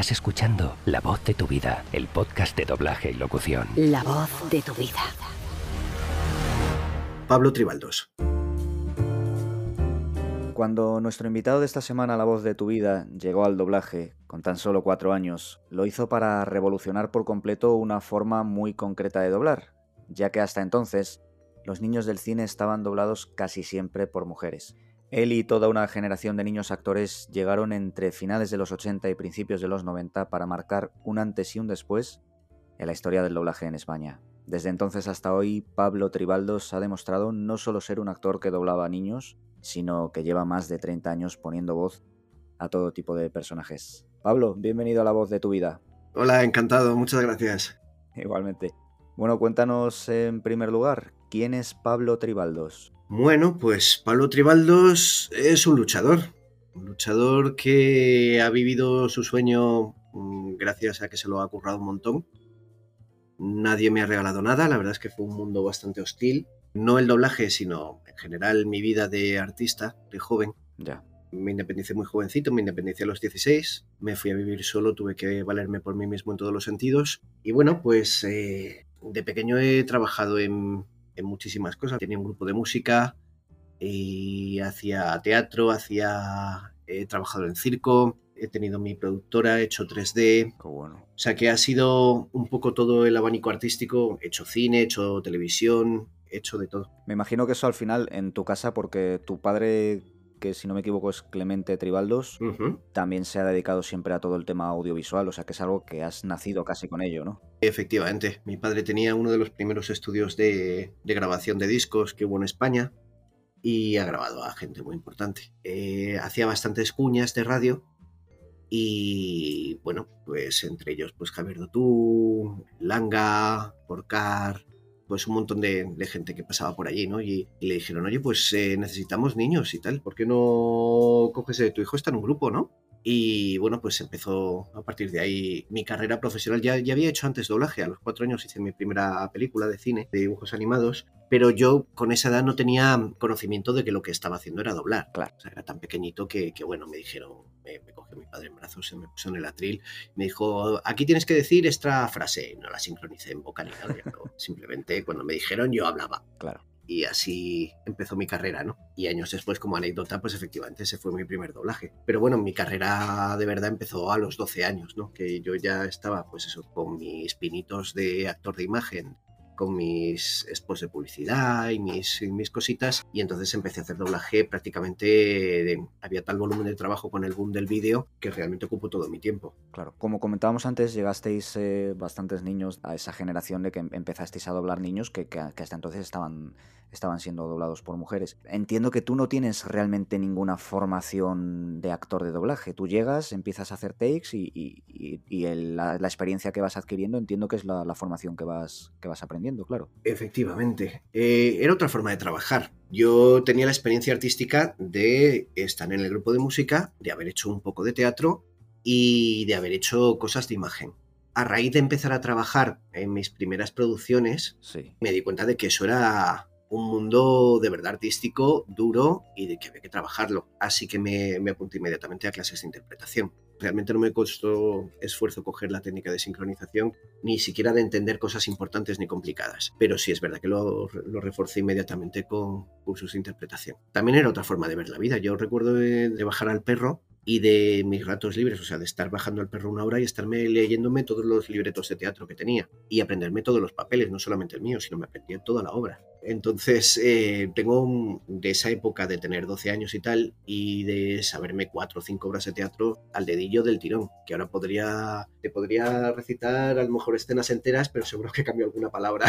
Estás escuchando La voz de tu vida, el podcast de doblaje y locución. La voz de tu vida. Pablo Tribaldos. Cuando nuestro invitado de esta semana, La voz de tu vida, llegó al doblaje, con tan solo cuatro años, lo hizo para revolucionar por completo una forma muy concreta de doblar, ya que hasta entonces los niños del cine estaban doblados casi siempre por mujeres. Él y toda una generación de niños actores llegaron entre finales de los 80 y principios de los 90 para marcar un antes y un después en la historia del doblaje en España. Desde entonces hasta hoy, Pablo Tribaldos ha demostrado no solo ser un actor que doblaba a niños, sino que lleva más de 30 años poniendo voz a todo tipo de personajes. Pablo, bienvenido a la voz de tu vida. Hola, encantado, muchas gracias. Igualmente. Bueno, cuéntanos en primer lugar, ¿quién es Pablo Tribaldos? Bueno, pues Pablo Tribaldos es un luchador. Un luchador que ha vivido su sueño mm, gracias a que se lo ha currado un montón. Nadie me ha regalado nada, la verdad es que fue un mundo bastante hostil. No el doblaje, sino en general mi vida de artista, de joven. Ya. Me independicé muy jovencito, me independicé a los 16, me fui a vivir solo, tuve que valerme por mí mismo en todos los sentidos. Y bueno, pues eh, de pequeño he trabajado en, en muchísimas cosas. Tenía un grupo de música y hacía teatro, hacía he trabajado en circo, he tenido mi productora, he hecho 3D. Qué bueno. O sea que ha sido un poco todo el abanico artístico. He hecho cine, he hecho televisión, he hecho de todo. Me imagino que eso al final en tu casa, porque tu padre, que si no me equivoco es Clemente Tribaldos, también se ha dedicado siempre a todo el tema audiovisual, o sea que es algo que has nacido casi con ello, ¿no? Efectivamente, mi padre tenía uno de los primeros estudios de, de grabación de discos que hubo en España y ha grabado a gente muy importante. Eh, hacía bastantes cuñas de radio y bueno, pues entre ellos pues Javier Dotú, Langa, Porcar, pues un montón de, de gente que pasaba por allí, ¿no? Y, y le dijeron, oye, pues eh, necesitamos niños y tal, ¿por qué no coges a tu hijo? Está en un grupo, ¿no? Y bueno, pues empezó a partir de ahí mi carrera profesional. Ya, ya había hecho antes doblaje, a los cuatro años hice mi primera película de cine, de dibujos animados, pero yo con esa edad no tenía conocimiento de que lo que estaba haciendo era doblar. Claro. O sea, era tan pequeñito que, que, bueno, me dijeron, me, me cogió mi padre en brazos, se me puso en el atril, me dijo, aquí tienes que decir esta frase. No la sincronicé en boca ni nada, simplemente cuando me dijeron yo hablaba Claro. Y así empezó mi carrera, ¿no? Y años después, como anécdota, pues efectivamente ese fue mi primer doblaje. Pero bueno, mi carrera de verdad empezó a los 12 años, ¿no? Que yo ya estaba, pues eso, con mis pinitos de actor de imagen, con mis spots de publicidad y mis, y mis cositas, y entonces empecé a hacer doblaje prácticamente, de- había tal volumen de trabajo con el boom del vídeo que realmente ocupó todo mi tiempo. Claro, como comentábamos antes, llegasteis eh, bastantes niños a esa generación de que em- empezasteis a doblar niños que, que- que hasta entonces estaban, estaban siendo doblados por mujeres. Entiendo que tú no tienes realmente ninguna formación de actor de doblaje. Tú llegas, empiezas a hacer takes y, y- y- y el- la, la experiencia que vas adquiriendo entiendo que es la, la formación que vas, que vas aprendiendo, claro. Efectivamente. Eh, era otra forma de trabajar. Yo tenía la experiencia artística de estar en el grupo de música, de haber hecho un poco de teatro y de haber hecho cosas de imagen. A raíz de empezar a trabajar en mis primeras producciones, Sí. me di cuenta de que eso era un mundo de verdad artístico, duro y de que había que trabajarlo. Así que me, me apunté inmediatamente a clases de interpretación. Realmente no me costó esfuerzo coger la técnica de sincronización, ni siquiera de entender cosas importantes ni complicadas. Pero sí es verdad que lo, lo reforcé inmediatamente con cursos de interpretación. También era otra forma de ver la vida. Yo recuerdo de, de bajar al perro y de mis ratos libres, o sea, de estar bajando al perro una hora y estarme leyéndome todos los libretos de teatro que tenía y aprenderme todos los papeles, no solamente el mío, sino me aprendía toda la obra. Entonces, eh, tengo un- de esa época de tener 12 años y tal, y de saberme cuatro o cinco obras de teatro al dedillo del tirón, que ahora podría, te podría recitar a lo mejor escenas enteras, pero seguro que cambio alguna palabra.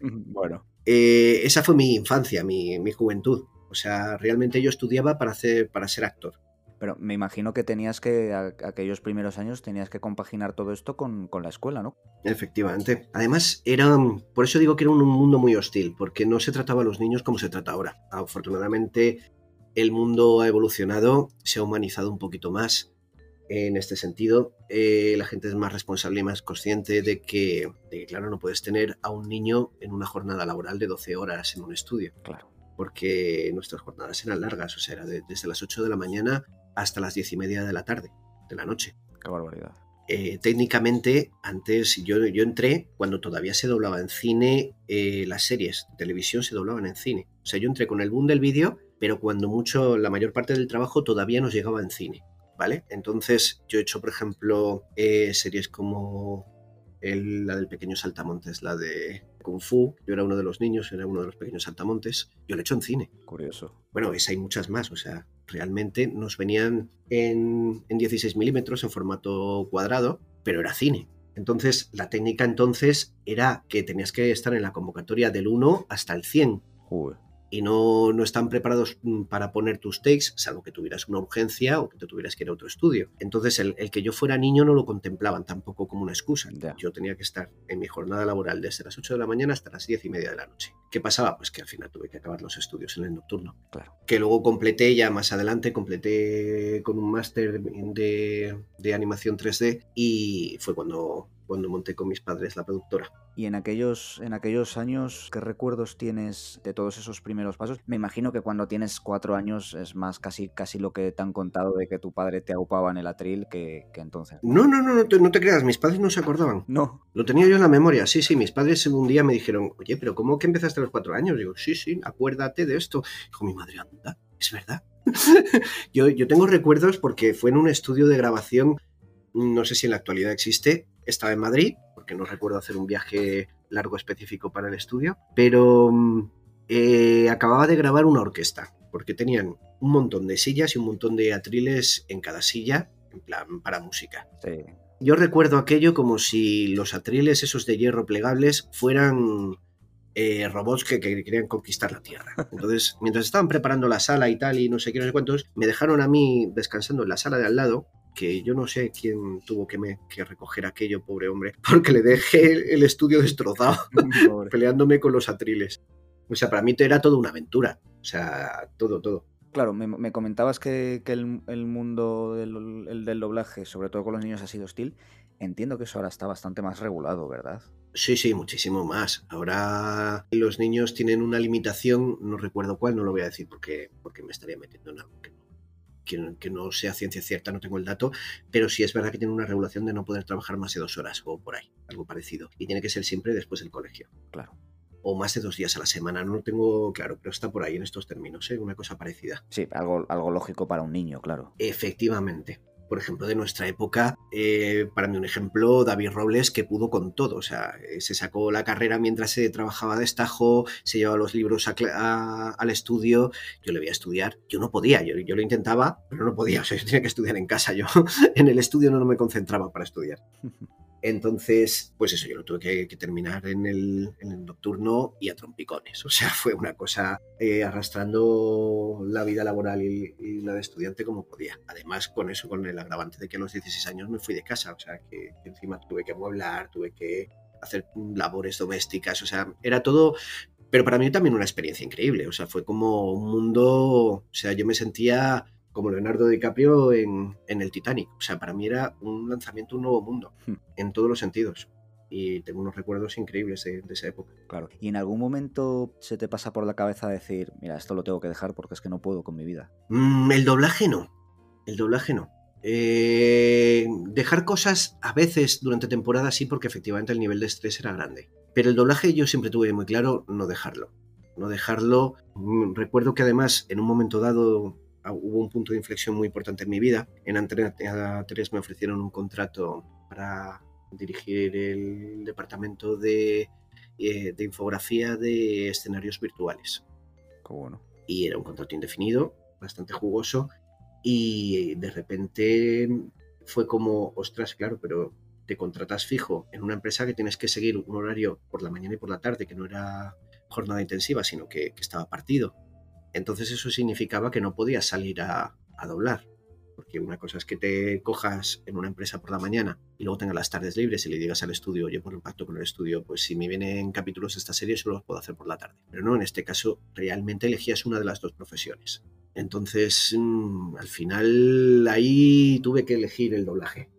Bueno, Eh, esa fue mi infancia, mi, mi juventud. O sea, realmente yo estudiaba para, hacer, para ser actor. Pero me imagino que tenías que, a- aquellos primeros años, tenías que compaginar todo esto con, con la escuela, ¿no? Efectivamente. Además, era. Por eso digo que era un mundo muy hostil, porque no se trataba a los niños como se trata ahora. Afortunadamente, el mundo ha evolucionado, se ha humanizado un poquito más en este sentido. Eh, la gente es más responsable y más consciente de que, de que, claro, no puedes tener a un niño en una jornada laboral de 12 horas en un estudio, Claro. porque nuestras jornadas eran largas, o sea, era de- desde las 8 de la mañana hasta las 10 y media de la tarde, de la noche. Qué barbaridad. eh, técnicamente, antes yo, yo entré cuando todavía se doblaba en cine, eh, las series de televisión se doblaban en cine. O sea, yo entré con el boom del vídeo, pero cuando mucho, la mayor parte del trabajo todavía nos llegaba en cine, ¿vale? Entonces, yo he hecho, por ejemplo, eh, series como el- la del pequeño saltamontes, la de Kung Fu. Yo era uno de los niños, era uno de los pequeños saltamontes. Yo lo he hecho en cine. Curioso. Bueno, esa hay muchas más, o sea, realmente nos venían en, en 16 milímetros en formato cuadrado, pero era cine. Entonces, la técnica entonces era que tenías que estar en la convocatoria del 1 hasta el 100 Uy, y no, no están preparados mm, para poner tus takes, salvo que tuvieras una urgencia o que te tuvieras que ir a otro estudio. Entonces, el, el que yo fuera niño no lo contemplaban tampoco como una excusa. Ya. Yo tenía que estar en mi jornada laboral desde las 8 de la mañana hasta las 10 y media de la noche. ¿Qué pasaba? Pues que al final tuve que acabar los estudios en el nocturno claro. que luego completé ya más adelante, completé con un máster de, de animación 3D y fue cuando, cuando monté con mis padres la productora. Y en aquellos, en aquellos años, ¿qué recuerdos tienes de todos esos primeros pasos? Me imagino que cuando tienes cuatro años es más casi, casi lo que te han contado de que tu padre te aupaba en el atril que, que entonces. No, no, no, no te, no te creas, mis padres no se acordaban. No. Lo tenía yo en la memoria, sí, sí, mis padres un día me dijeron, oye, pero ¿cómo que empezaste a los cuatro años? Digo, sí, sí, acuérdate de esto. Dijo mi madre, anda, es verdad. yo, yo tengo recuerdos porque fue en un estudio de grabación, no sé si en la actualidad existe, estaba en Madrid, porque no recuerdo hacer un viaje largo específico para el estudio, pero mm, eh, acababa de grabar una orquesta, porque tenían un montón de sillas y un montón de atriles en cada silla, en plan, para música. Sí. Yo recuerdo aquello como si los atriles esos de hierro plegables fueran eh, robots que, que querían conquistar la Tierra. Entonces, mientras estaban preparando la sala y tal, y no sé qué, no sé cuántos, me dejaron a mí descansando en la sala de al lado, que yo no sé quién tuvo que, me, que recoger aquello, pobre hombre, porque le dejé el, estudio destrozado, peleándome con los atriles. O sea, para mí era toda una aventura. O sea, todo, todo. Claro, me, me comentabas que, que el, el mundo del, el del doblaje, sobre todo con los niños, ha sido hostil. Entiendo que eso ahora está bastante más regulado, ¿verdad? Sí, sí, muchísimo más. Ahora los niños tienen una limitación, no recuerdo cuál, no lo voy a decir porque, porque me estaría metiendo en algo que no, que, no- que no sea ciencia cierta, no tengo el dato, pero sí es verdad que tienen una regulación de no poder trabajar más de dos horas o por ahí, algo parecido. Y tiene que ser siempre después del colegio. Claro. O más de dos días a la semana, no lo tengo claro, pero está por ahí en estos términos, ¿eh? una cosa parecida. Sí, algo, algo lógico para un niño, claro. Efectivamente. Por ejemplo, de nuestra época, eh, para mí un ejemplo, David Robles, que pudo con todo. O sea, eh, se sacó la carrera mientras se trabajaba de estajo, se llevaba los libros a a- al estudio. Yo le veía estudiar. Yo no podía, yo, yo lo intentaba, pero no podía. O sea, yo tenía que estudiar en casa. Yo en el estudio no, no me concentraba para estudiar. Entonces, pues eso, yo lo tuve que, que terminar en el, en el nocturno y a trompicones. O sea, fue una cosa eh, arrastrando la vida laboral y, y la de estudiante como podía. Además, con eso, con el agravante de que a los 16 años me fui de casa. O sea, que, que encima tuve que amueblar, tuve que hacer labores domésticas. O sea, era todo pero para mí también una experiencia increíble. O sea, fue como un mundo. O sea, yo me sentía como Leonardo DiCaprio en, en el Titanic. O sea, para mí era un lanzamiento, un nuevo mundo, Hmm. en todos los sentidos. Y tengo unos recuerdos increíbles de, de esa época. Claro. ¿Y en algún momento se te pasa por la cabeza decir, mira, esto lo tengo que dejar porque es que no puedo con mi vida? Mm, el doblaje no. El doblaje no. Eh, dejar cosas a veces durante temporada sí, porque efectivamente el nivel de estrés era grande. Pero el doblaje yo siempre tuve muy claro no dejarlo. No dejarlo. Mm, Recuerdo que además en un momento dado ah, hubo un punto de inflexión muy importante en mi vida. En Antena 3 me ofrecieron un contrato para dirigir el departamento de, eh, de infografía de escenarios virtuales Qué bueno. y era un contrato indefinido, bastante jugoso, y de repente fue como, ostras, claro, pero te contratas fijo en una empresa que tienes que seguir un horario por la mañana y por la tarde, que no era jornada intensiva, sino que, estaba partido. Entonces eso significaba que no podías salir a doblar. Porque una cosa es que te cojas en una empresa por la mañana y luego tengas las tardes libres y le digas al estudio, oye, por el pacto con el estudio, pues si me vienen capítulos de esta serie solo los puedo hacer por la tarde. Pero no, en este caso realmente elegías una de las dos profesiones. Entonces, mm, al final ahí tuve que elegir el doblaje.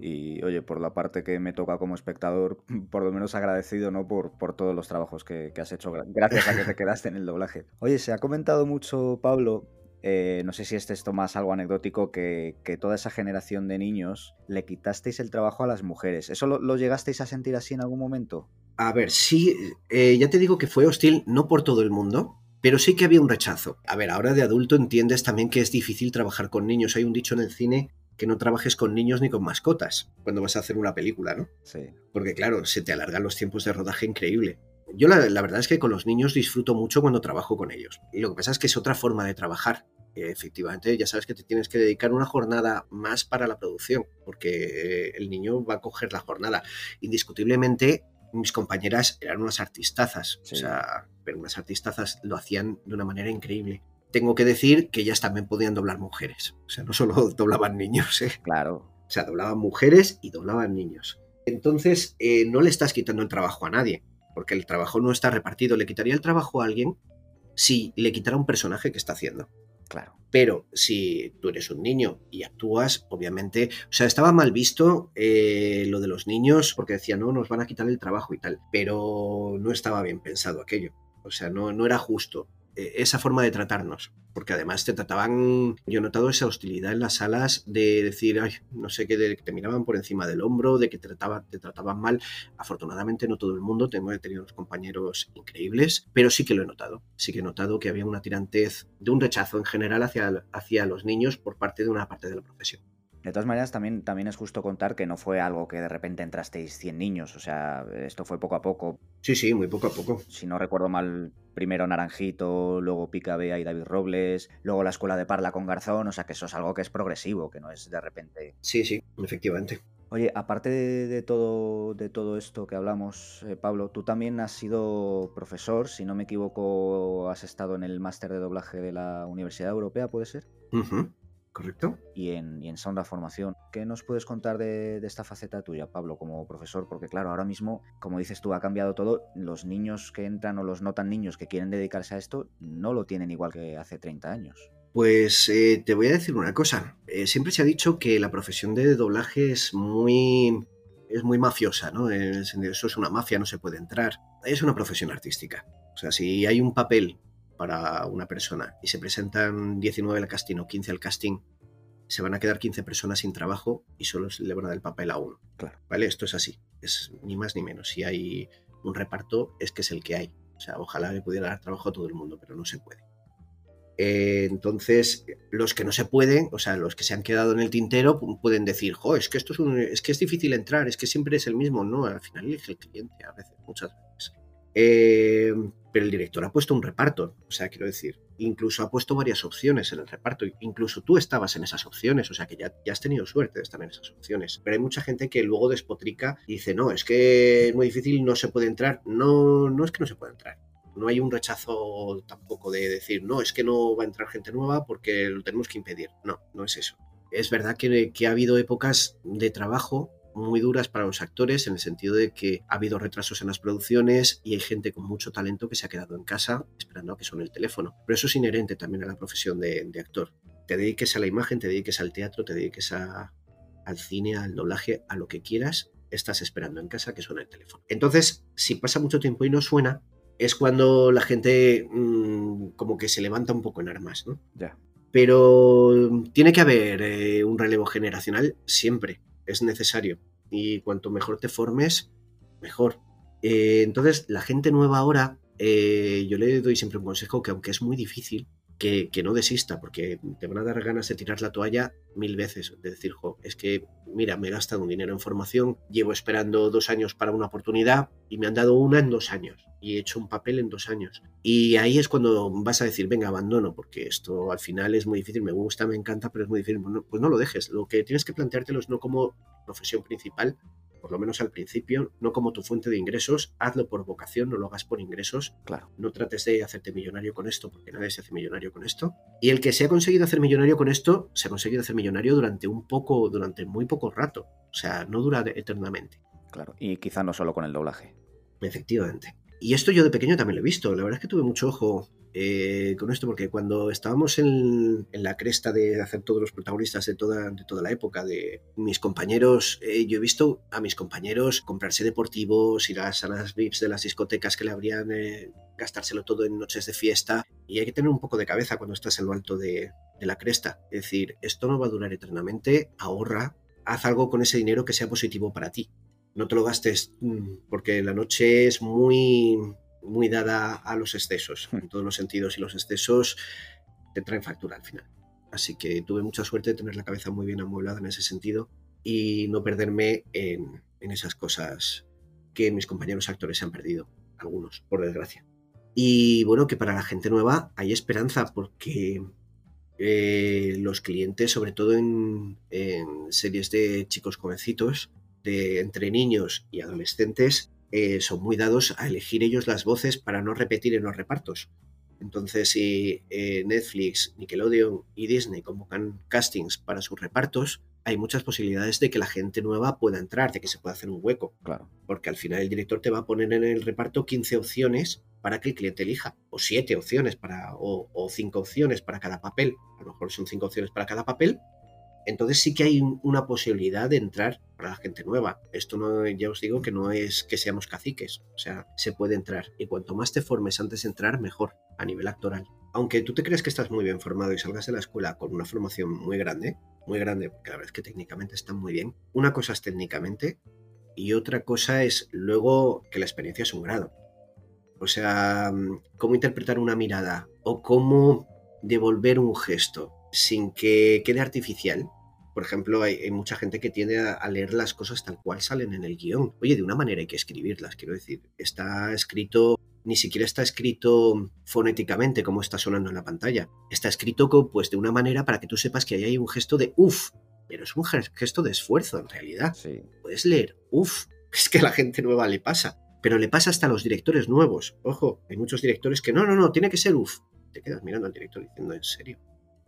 Y oye, por la parte que me toca como espectador, por lo menos agradecido, ¿no? Por, por todos los trabajos que, que has hecho, gra- gracias a que te quedaste en el doblaje. Oye, se ha comentado mucho, Pablo, eh, no sé si es esto más algo anecdótico, que, toda esa generación de niños le quitasteis el trabajo a las mujeres. ¿Eso lo, llegasteis a sentir así en algún momento? A ver, sí, eh, ya te digo que fue hostil, no por todo el mundo, pero sí que había un rechazo. A ver, ahora de adulto entiendes también que es difícil trabajar con niños. Hay un dicho en el cine que no trabajes con niños ni con mascotas cuando vas a hacer una película, ¿no? Sí. Porque claro, se te alargan los tiempos de rodaje increíble. Yo la, verdad es que con los niños disfruto mucho cuando trabajo con ellos. Y lo que pasa es que es otra forma de trabajar. efectivamente, ya sabes que te tienes que dedicar una jornada más para la producción, porque eh, el niño va a coger la jornada. Indiscutiblemente, mis compañeras eran unas artistazas, o sea, pero unas artistazas lo hacían de una manera increíble. Tengo que decir que ellas también podían doblar mujeres, o sea, no solo doblaban niños, ¿eh? Claro. O sea, doblaban mujeres y doblaban niños. Entonces, eh, no le estás quitando el trabajo a nadie porque el trabajo no está repartido. Le quitaría el trabajo a alguien si le quitara un personaje que está haciendo. Claro. Pero si tú eres un niño y actúas, obviamente, o sea, estaba mal visto eh, lo de los niños porque decían, no, nos van a quitar el trabajo y tal, pero no estaba bien pensado aquello. O sea, no, no era justo. Eh, esa forma de tratarnos. Porque además te trataban, yo he notado esa hostilidad en las salas de decir, ay, no sé qué, de que te miraban por encima del hombro, de que te, trataba, te trataban mal. Afortunadamente no todo el mundo, tengo he tenido unos compañeros increíbles, pero sí que lo he notado. Sí que he notado que había una tirantez de un rechazo en general hacia, hacia los niños por parte de una parte de la profesión. De todas maneras, también, también es justo contar que no fue algo que de repente entrasteis 100 niños, o sea, esto fue poco a poco. Sí, sí, muy poco a poco. Si no recuerdo mal, primero Naranjito, luego Pica Bea y David Robles, luego la escuela de Parla con Garzón, o sea, que eso es algo que es progresivo, que no es de repente. Sí, sí, efectivamente. Oye, aparte de, todo, de todo esto que hablamos, eh, Pablo, tú también has sido profesor, si no me equivoco, has estado en el máster de doblaje de la Universidad Europea, ¿puede ser? ¿Correcto? Y en, y en Sound Formación. ¿Qué nos puedes contar de, esta faceta tuya, Pablo, como profesor? Porque claro, ahora mismo, como dices tú, ha cambiado todo. Los niños que entran o los no tan niños que quieren dedicarse a esto no lo tienen igual que hace 30 años. Pues eh, te voy a decir una cosa. Eh, siempre se ha dicho que la profesión de doblaje es muy, es muy mafiosa, ¿no? Eso es una mafia, no se puede entrar. Es una profesión artística. O sea, si hay un papel para una persona y se presentan 19 al casting o 15 al casting, se van a quedar 15 personas sin trabajo y solo le van a dar el papel a uno. Claro. ¿Vale? Esto es así, es ni más ni menos. Si hay un reparto, es que es el que hay. O sea, ojalá le pudiera dar trabajo a todo el mundo, pero no se puede. Eh, entonces, los que no se pueden, o sea, los que se han quedado en el tintero, pueden decir, jo, es que esto es, es que es difícil entrar, es que siempre es el mismo. No, al final elige el cliente, a veces, muchas veces. Eh, pero el director ha puesto un reparto, o sea, quiero decir, incluso ha puesto varias opciones en el reparto, incluso tú estabas en esas opciones, o sea, que ya, ya has tenido suerte de estar en esas opciones. Pero hay mucha gente que luego despotrica y dice, no, es que es muy difícil, no se puede entrar. No, no es que no se pueda entrar. No hay un rechazo tampoco de decir, no, es que no va a entrar gente nueva porque lo tenemos que impedir. No, no es eso. Es verdad que, que ha habido épocas de trabajo muy duras para los actores en el sentido de que ha habido retrasos en las producciones y hay gente con mucho talento que se ha quedado en casa esperando a que suene el teléfono. Pero eso es inherente también a la profesión de, actor. Te dediques a la imagen, te dediques al teatro, te dediques al cine, al doblaje, a lo que quieras, estás esperando en casa que suene el teléfono. Entonces, si pasa mucho tiempo y no suena, es cuando la gente mm, como que se levanta un poco en armas, ¿no? Ya. Pero tiene que haber eh, un relevo generacional siempre es necesario. Y cuanto mejor te formes, mejor. Eh, entonces, la gente nueva ahora, eh, yo le doy siempre un consejo que aunque es muy difícil, que, no desista, porque te van a dar ganas de tirar la toalla mil veces, de decir, jo, es que, mira, me he gastado un dinero en formación, llevo esperando dos años para una oportunidad y me han dado una en dos años y he hecho un papel en dos años. Y ahí es cuando vas a decir, venga, abandono, porque esto al final es muy difícil, me gusta, me encanta, pero es muy difícil. pues no lo dejes, lo que tienes que planteártelo es no como profesión principal, por lo menos al principio, no como tu fuente de ingresos, hazlo por vocación, no lo hagas por ingresos. Claro. No trates de hacerte millonario con esto, porque nadie se hace millonario con esto. Y el que se ha conseguido hacer millonario con esto, se ha conseguido hacer millonario durante un poco, durante muy poco rato. O sea, no dura eternamente. Claro, y quizá no solo con el doblaje. Efectivamente. Y esto yo de pequeño también lo he visto. La verdad es que tuve mucho ojo eh, con esto, porque cuando estábamos en, la cresta de hacer todos los protagonistas de toda, de toda la época, de mis compañeros, eh, yo he visto a mis compañeros comprarse deportivos, ir a las salas VIPs de las discotecas que le habrían, eh, gastárselo todo en noches de fiesta. Y hay que tener un poco de cabeza cuando estás en lo alto de, de la cresta. Es decir, esto no va a durar eternamente, ahorra, haz algo con ese dinero que sea positivo para ti. No te lo gastes mm, porque la noche es muy muy dada a los excesos, hmm. en todos los sentidos, y los excesos te traen factura al final. Así que tuve mucha suerte de tener la cabeza muy bien amueblada en ese sentido y no perderme en, esas cosas que mis compañeros actores se han perdido, algunos, por desgracia. Y bueno, que para la gente nueva hay esperanza porque eh, los clientes, sobre todo en, en, series de chicos jovencitos, de entre niños y adolescentes, eh, son muy dados a elegir ellos las voces para no repetir en los repartos. Entonces, si eh, Netflix, Nickelodeon y Disney convocan castings para sus repartos, hay muchas posibilidades de que la gente nueva pueda entrar, de que se pueda hacer un hueco. Claro. Porque al final el director te va a poner en el reparto 15 opciones para que el cliente elija, o 7 opciones para, o, o 5 opciones para cada papel. A lo mejor son 5 opciones para cada papel, entonces sí que hay una posibilidad de entrar para la gente nueva. Esto no, ya os digo que no es que seamos caciques, o sea, se puede entrar. Y cuanto más te formes antes de entrar, mejor a nivel actoral. Aunque tú te crees que estás muy bien formado y salgas de la escuela con una formación muy grande, muy grande, porque la verdad es que técnicamente están muy bien. Una cosa es técnicamente y otra cosa es luego que la experiencia es un grado. O sea, cómo interpretar una mirada o cómo devolver un gesto sin que quede artificial. Por ejemplo, hay, mucha gente que tiende a, leer las cosas tal cual salen en el guion. Oye, de una manera hay que escribirlas, quiero decir. Está escrito, ni siquiera está escrito fonéticamente como está sonando en la pantalla. Está escrito pues, de una manera para que tú sepas que ahí hay un gesto de uff, pero es un gesto de esfuerzo en realidad. Sí. Puedes leer uff, es que a la gente nueva le pasa. Pero le pasa hasta a los directores nuevos. Ojo, hay muchos directores que no, no, no, tiene que ser uff. Te quedas mirando al director diciendo, ¿en serio?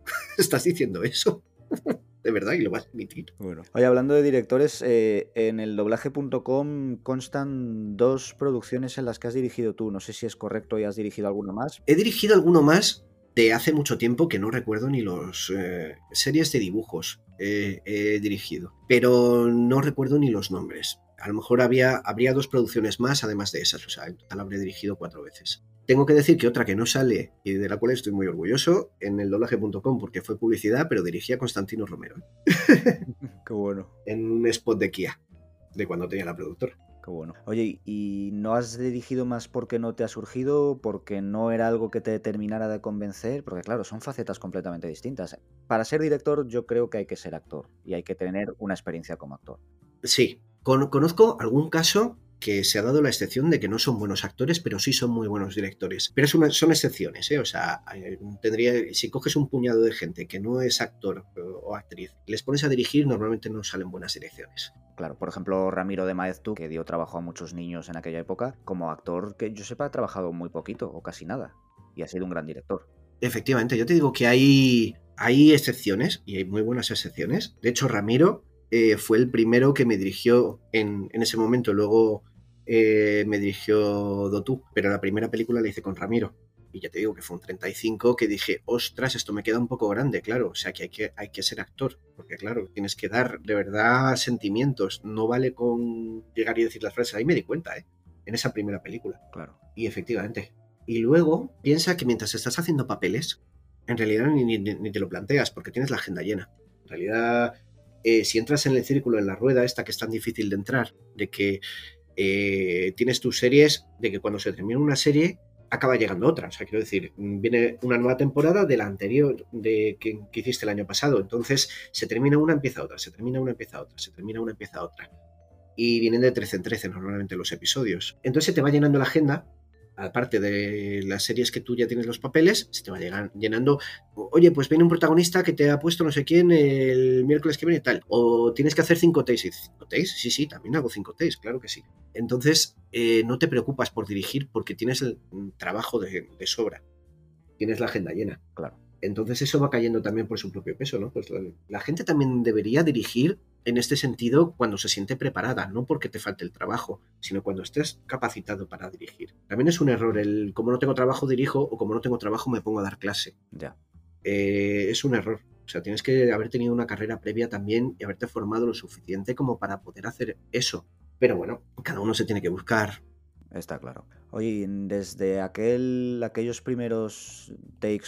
estás diciendo eso. de verdad, y lo vas a admitir. Bueno. Oye, hablando de directores, eh, en el doblaje.com constan dos producciones en las que has dirigido tú. No sé si es correcto y has dirigido alguno más. He dirigido alguno más de hace mucho tiempo que no recuerdo ni los eh, series de dibujos he dirigido, pero no recuerdo ni los nombres. A lo mejor había, habría dos producciones más además de esas, o sea, en total habré dirigido cuatro veces. Tengo que decir que otra que no sale y de la cual estoy muy orgulloso en el doblaje.com porque fue publicidad, pero dirigía a Constantino Romero. Qué bueno. En un spot de Kia, de cuando tenía la productora. Qué bueno. Oye, ¿y no has dirigido más porque no te ha surgido? ¿Porque no era algo que te terminara de convencer? Porque claro, son facetas completamente distintas. Para ser director yo creo que hay que ser actor y hay que tener una experiencia como actor. Sí, conozco algún caso que se ha dado la excepción de que no son buenos actores, pero sí son muy buenos directores. Pero son excepciones, ¿eh? O sea, tendría, si coges un puñado de gente que no es actor o actriz, les pones a dirigir, normalmente no salen buenas direcciones. Claro, por ejemplo, Ramiro de Maeztu, que dio trabajo a muchos niños en aquella época, como actor que yo sepa ha trabajado muy poquito o casi nada, y ha sido un gran director. Efectivamente, yo te digo que hay, hay excepciones, y hay muy buenas excepciones. De hecho, Ramiro eh, fue el primero que me dirigió en, en ese momento. Luego eh, me dirigió Dotú, pero la primera película la hice con Ramiro. Y ya te digo que fue un 35 que dije, ostras, esto me queda un poco grande, claro. O sea que hay que, hay que ser actor, porque claro, tienes que dar de verdad sentimientos. No vale con llegar y decir las frases. Ahí me di cuenta, ¿eh? En esa primera película. Claro. Y efectivamente. Y luego piensa que mientras estás haciendo papeles, en realidad ni, te lo planteas, porque tienes la agenda llena. En realidad, eh, si entras en el círculo, en la rueda esta que es tan difícil de entrar, de que eh, tienes tus series de que cuando se termina una serie acaba llegando otra. O sea, quiero decir, viene una nueva temporada de la anterior de que, hiciste el año pasado. Entonces se termina una, empieza otra, se termina una, empieza otra, se termina una, empieza otra. Y vienen de 13 en 13 normalmente los episodios. Entonces se te va llenando la agenda aparte de las series que tú ya tienes los papeles, se te va llenando, oye, pues viene un protagonista que te ha puesto no sé quién el miércoles que viene y tal, o tienes que hacer cinco takes, y cinco takes, sí, sí, también hago cinco takes, claro que sí. Entonces, eh, no te preocupas por dirigir porque tienes el trabajo de, sobra, tienes la agenda llena. Claro. Entonces eso va cayendo también por su propio peso, ¿no? Pues la, la, gente también debería dirigir en este sentido cuando se siente preparada, no porque te falte el trabajo, sino cuando estés capacitado para dirigir. También es un error el como no tengo trabajo dirijo o como no tengo trabajo me pongo a dar clase. Ya. Eh, es un error. O sea, tienes que haber tenido una carrera previa también y haberte formado lo suficiente como para poder hacer eso. Pero bueno, cada uno se tiene que buscar Está claro. Oye, desde aquel, aquellos primeros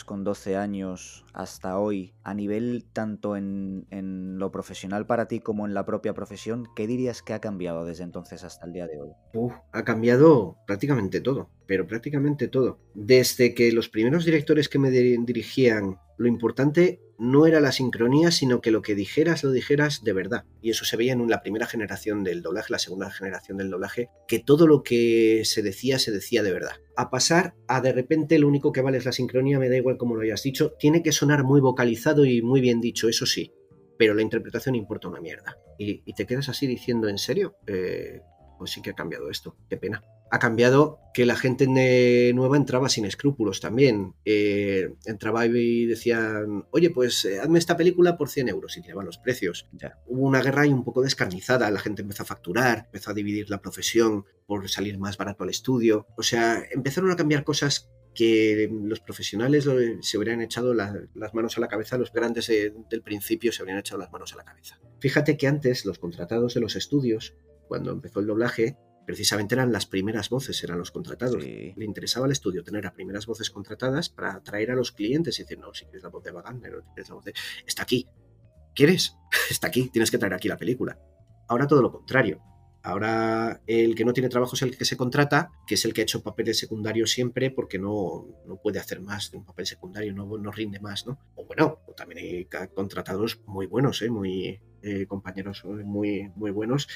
con 12 años hasta hoy, a nivel tanto en, en, lo profesional para ti como en la propia profesión, ¿qué dirías que ha cambiado desde entonces hasta el día de hoy? Uf, ha cambiado prácticamente todo, pero prácticamente todo. Desde que los primeros directores que me dirigían, lo importante no era la sincronía, sino que lo que dijeras lo dijeras de verdad. Y eso se veía en la primera generación del doblaje, la segunda generación del doblaje, que todo lo que se decía se decía de verdad. A pasar a de repente lo único que vale es la sincronía, me da igual como lo hayas dicho, tiene que sonar muy vocalizado y muy bien dicho, eso sí, pero la interpretación importa una mierda. Y, y te quedas así diciendo, ¿en serio? Eh, pues sí que ha cambiado esto, qué pena. Ha cambiado que la gente nueva entraba sin escrúpulos también. Eh, entraba y decían, oye, pues eh, hazme esta película por 100 euros y tiraban los precios. Ya. Hubo una guerra ahí un poco descarnizada, la gente empezó a facturar, empezó a dividir la profesión por salir más barato al estudio. O sea, empezaron a cambiar cosas que los profesionales se hubieran echado la, las manos a la cabeza, los grandes eh, del principio se habrían echado las manos a la cabeza. Fíjate que antes los contratados de los estudios cuando empezó el doblaje, precisamente eran las primeras voces, eran los contratados. Sí. Le interesaba al estudio tener a primeras voces contratadas para atraer a los clientes y decir, no, si quieres la voz de Wagner, no quieres la voz de... Está aquí. ¿Quieres? Está aquí, tienes que traer aquí la película. Ahora todo lo contrario. Ahora el que no tiene trabajo es el que se contrata, que es el que ha hecho papeles secundarios siempre porque no, no puede hacer más de un papel secundario, no, no rinde más, ¿no? O bueno, también hay contratados muy buenos, ¿eh? muy eh, compañeros muy, muy buenos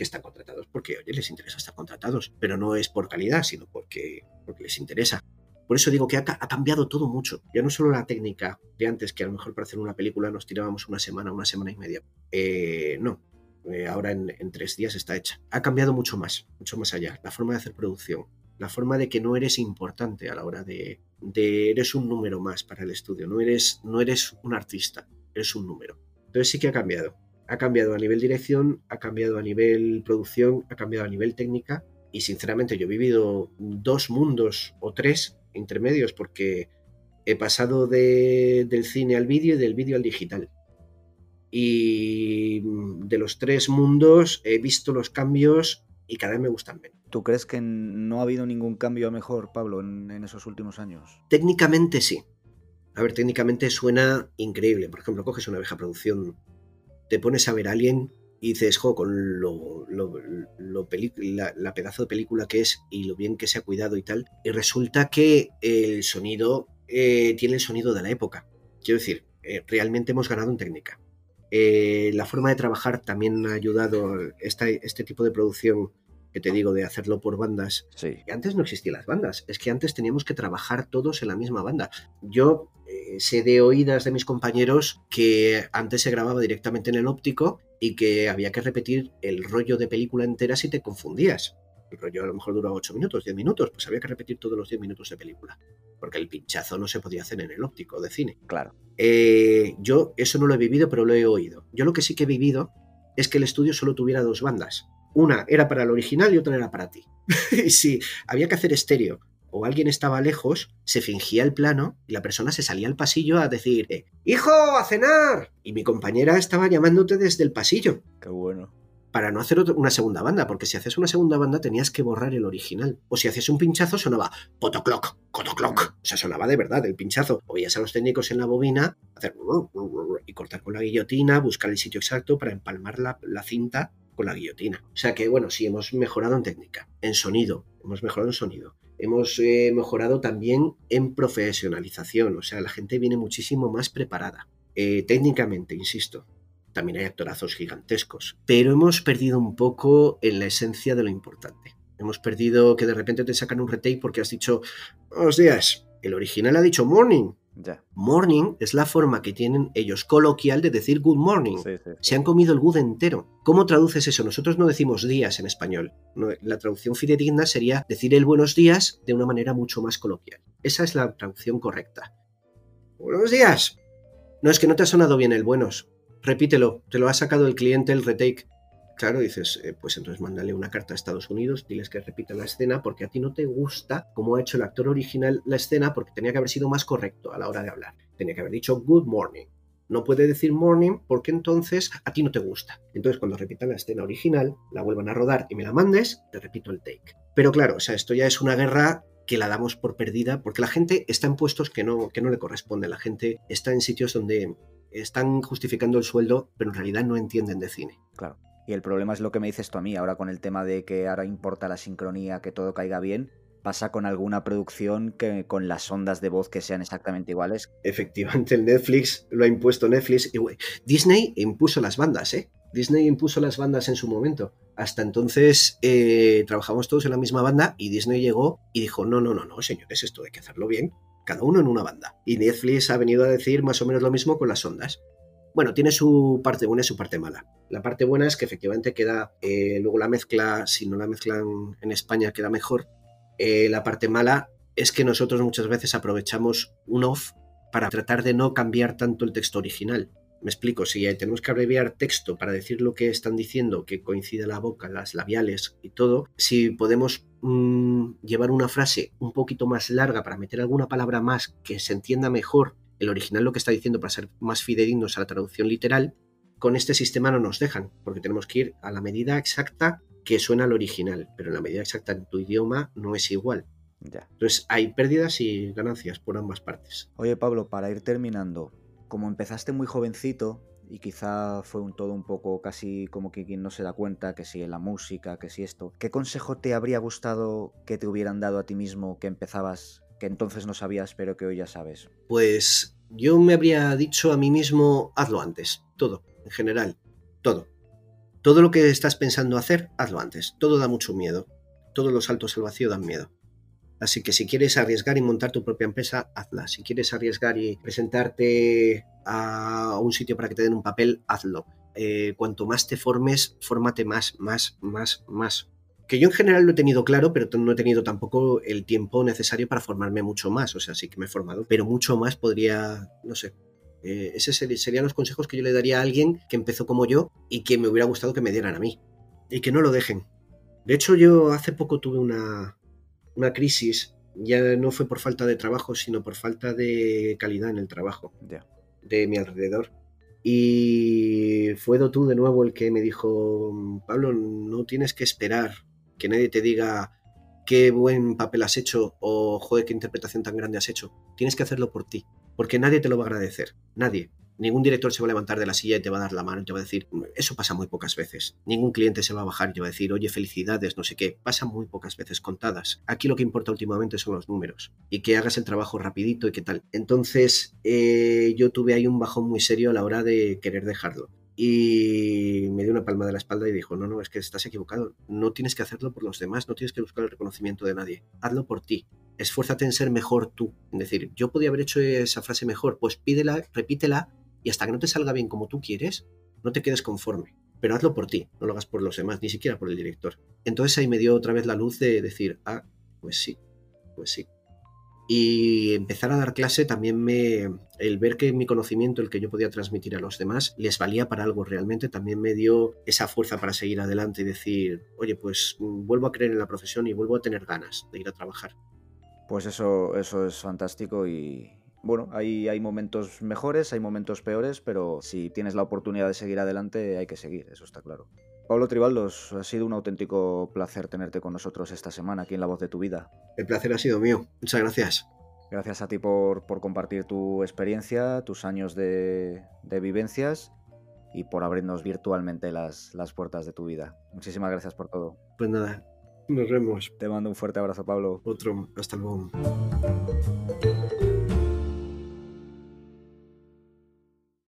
que están contratados porque, oye, les interesa estar contratados, pero no es por calidad, sino porque, porque les interesa. Por eso digo que ha, ha, cambiado todo mucho. Ya no solo la técnica de antes, que a lo mejor para hacer una película nos tirábamos una semana, una semana y media. Eh, no, eh, ahora en, en, tres días está hecha. Ha cambiado mucho más, mucho más allá. La forma de hacer producción, la forma de que no eres importante a la hora de, de eres un número más para el estudio, no eres, no eres un artista, eres un número. Entonces sí que ha cambiado ha cambiado a nivel dirección, ha cambiado a nivel producción, ha cambiado a nivel técnica y sinceramente yo he vivido dos mundos o tres intermedios porque he pasado de, del cine al vídeo y del vídeo al digital. Y de los tres mundos he visto los cambios y cada vez me gustan menos. ¿Tú crees que no ha habido ningún cambio a mejor, Pablo, en, en esos últimos años? Técnicamente sí. A ver, técnicamente suena increíble. Por ejemplo, coges una vieja producción te pones a ver a alguien y dices, jo, con lo, lo, la, pedazo de película que es y lo bien que se ha cuidado y tal, y resulta que el sonido eh, tiene el sonido de la época. Quiero decir, eh, realmente hemos ganado en técnica. Eh, la forma de trabajar también ha ayudado este tipo de producción que te digo de hacerlo por bandas. Sí. Antes no existían las bandas, es que antes teníamos que trabajar todos en la misma banda. Yo eh, sé de oídas de mis compañeros que antes se grababa directamente en el óptico y que había que repetir el rollo de película entera si te confundías. El rollo a lo mejor duraba 8 minutos, 10 minutos, pues había que repetir todos los 10 minutos de película. Porque el pinchazo no se podía hacer en el óptico de cine. Claro. Eh, yo eso no lo he vivido, pero lo he oído. Yo lo que sí que he vivido es que el estudio solo tuviera dos bandas. Una era para el original y otra era para ti. y si había que hacer estéreo o alguien estaba lejos, se fingía el plano y la persona se salía al pasillo a decir, eh, ¡Hijo, a cenar! Y mi compañera estaba llamándote desde el pasillo. Qué bueno. Para no hacer una segunda banda, porque si haces una segunda banda tenías que borrar el original. O si haces un pinchazo sonaba potocloc, cotocloc. O sea, sonaba de verdad el pinchazo. O veías a los técnicos en la bobina hacer y cortar con la guillotina, buscar el sitio exacto para empalmar la, la cinta la guillotina. O sea que, bueno, sí, hemos mejorado en técnica, en sonido, hemos mejorado en sonido. Hemos eh, mejorado también en profesionalización, o sea, la gente viene muchísimo más preparada. Eh, técnicamente, insisto, también hay actorazos gigantescos, pero hemos perdido un poco en la esencia de lo importante. Hemos perdido que de repente te sacan un retake porque has dicho, buenos días, el original ha dicho morning, Morning es la forma que tienen ellos coloquial de decir good morning. Sí, sí, sí. Se han comido el good entero. ¿Cómo traduces eso? Nosotros no decimos días en español. No, la traducción fidedigna sería decir el buenos días de una manera mucho más coloquial. Esa es la traducción correcta. Buenos días. No, es que no te ha sonado bien el buenos. Repítelo, te lo ha sacado el cliente el retake. Claro, dices, eh, pues entonces mándale una carta a Estados Unidos, diles que repita la escena porque a ti no te gusta cómo ha hecho el actor original la escena porque tenía que haber sido más correcto a la hora de hablar. Tenía que haber dicho good morning. No puede decir morning porque entonces a ti no te gusta. Entonces cuando repita la escena original, la vuelvan a rodar y me la mandes, te repito el take. Pero claro, o sea, esto ya es una guerra que la damos por perdida porque la gente está en puestos que no, que no le corresponden. La gente está en sitios donde están justificando el sueldo, pero en realidad no entienden de cine. Claro. Y el problema es lo que me dices tú a mí, ahora con el tema de que ahora importa la sincronía, que todo caiga bien. Pasa con alguna producción que con las ondas de voz que sean exactamente iguales. Efectivamente, el Netflix lo ha impuesto Netflix. Disney impuso las bandas, ¿eh? Disney impuso las bandas en su momento. Hasta entonces eh, trabajamos todos en la misma banda y Disney llegó y dijo, no, no, no, no, señores, esto hay que hacerlo bien, cada uno en una banda. Y Netflix ha venido a decir más o menos lo mismo con las ondas. Bueno, tiene su parte buena y su parte mala. La parte buena es que efectivamente queda, eh, luego la mezcla, si no la mezclan en España, queda mejor. Eh, la parte mala es que nosotros muchas veces aprovechamos un off para tratar de no cambiar tanto el texto original. Me explico, si tenemos que abreviar texto para decir lo que están diciendo, que coincida la boca, las labiales y todo, si podemos mm, llevar una frase un poquito más larga para meter alguna palabra más que se entienda mejor el original lo que está diciendo para ser más fidedignos a la traducción literal, con este sistema no nos dejan, porque tenemos que ir a la medida exacta que suena al original, pero en la medida exacta en tu idioma no es igual. Ya. Entonces hay pérdidas y ganancias por ambas partes. Oye Pablo, para ir terminando, como empezaste muy jovencito y quizá fue un todo un poco casi como que quien no se da cuenta, que si la música, que si esto, ¿qué consejo te habría gustado que te hubieran dado a ti mismo que empezabas que entonces no sabías, pero que hoy ya sabes? Pues yo me habría dicho a mí mismo, hazlo antes, todo, en general, todo. Todo lo que estás pensando hacer, hazlo antes. Todo da mucho miedo. Todos los saltos al vacío dan miedo. Así que si quieres arriesgar y montar tu propia empresa, hazla. Si quieres arriesgar y presentarte a un sitio para que te den un papel, hazlo. Eh, cuanto más te formes, fórmate más, más, más, más que yo en general lo he tenido claro, pero no he tenido tampoco el tiempo necesario para formarme mucho más. O sea, sí que me he formado, pero mucho más podría, no sé. Eh, esos serían los consejos que yo le daría a alguien que empezó como yo y que me hubiera gustado que me dieran a mí. Y que no lo dejen. De hecho, yo hace poco tuve una, una crisis. Ya no fue por falta de trabajo, sino por falta de calidad en el trabajo de mi alrededor. Y fue tú de nuevo el que me dijo, Pablo, no tienes que esperar que nadie te diga qué buen papel has hecho o joder, qué interpretación tan grande has hecho. Tienes que hacerlo por ti, porque nadie te lo va a agradecer, nadie. Ningún director se va a levantar de la silla y te va a dar la mano y te va a decir, eso pasa muy pocas veces. Ningún cliente se va a bajar y te va a decir, oye, felicidades, no sé qué. Pasa muy pocas veces contadas. Aquí lo que importa últimamente son los números y que hagas el trabajo rapidito y qué tal. Entonces, eh, yo tuve ahí un bajón muy serio a la hora de querer dejarlo y me dio una palma de la espalda y dijo, no, no, es que estás equivocado, no tienes que hacerlo por los demás, no tienes que buscar el reconocimiento de nadie, hazlo por ti, esfuérzate en ser mejor tú, es decir, yo podía haber hecho esa frase mejor, pues pídela, repítela y hasta que no te salga bien como tú quieres, no te quedes conforme, pero hazlo por ti, no lo hagas por los demás, ni siquiera por el director. Entonces ahí me dio otra vez la luz de decir, ah, pues sí, pues sí, y empezar a dar clase también me el ver que mi conocimiento el que yo podía transmitir a los demás les valía para algo realmente también me dio esa fuerza para seguir adelante y decir oye pues mm, vuelvo a creer en la profesión y vuelvo a tener ganas de ir a trabajar pues eso eso es fantástico y bueno, hay, hay momentos mejores, hay momentos peores, pero si tienes la oportunidad de seguir adelante, hay que seguir, eso está claro. Pablo Tribaldos, ha sido un auténtico placer tenerte con nosotros esta semana aquí en La Voz de tu Vida. El placer ha sido mío. Muchas gracias. Gracias a ti por, compartir tu experiencia, tus años de, vivencias y por abrirnos virtualmente las, las puertas de tu vida. Muchísimas gracias por todo. Pues nada, nos vemos. Te mando un fuerte abrazo, Pablo. Otro, hasta luego.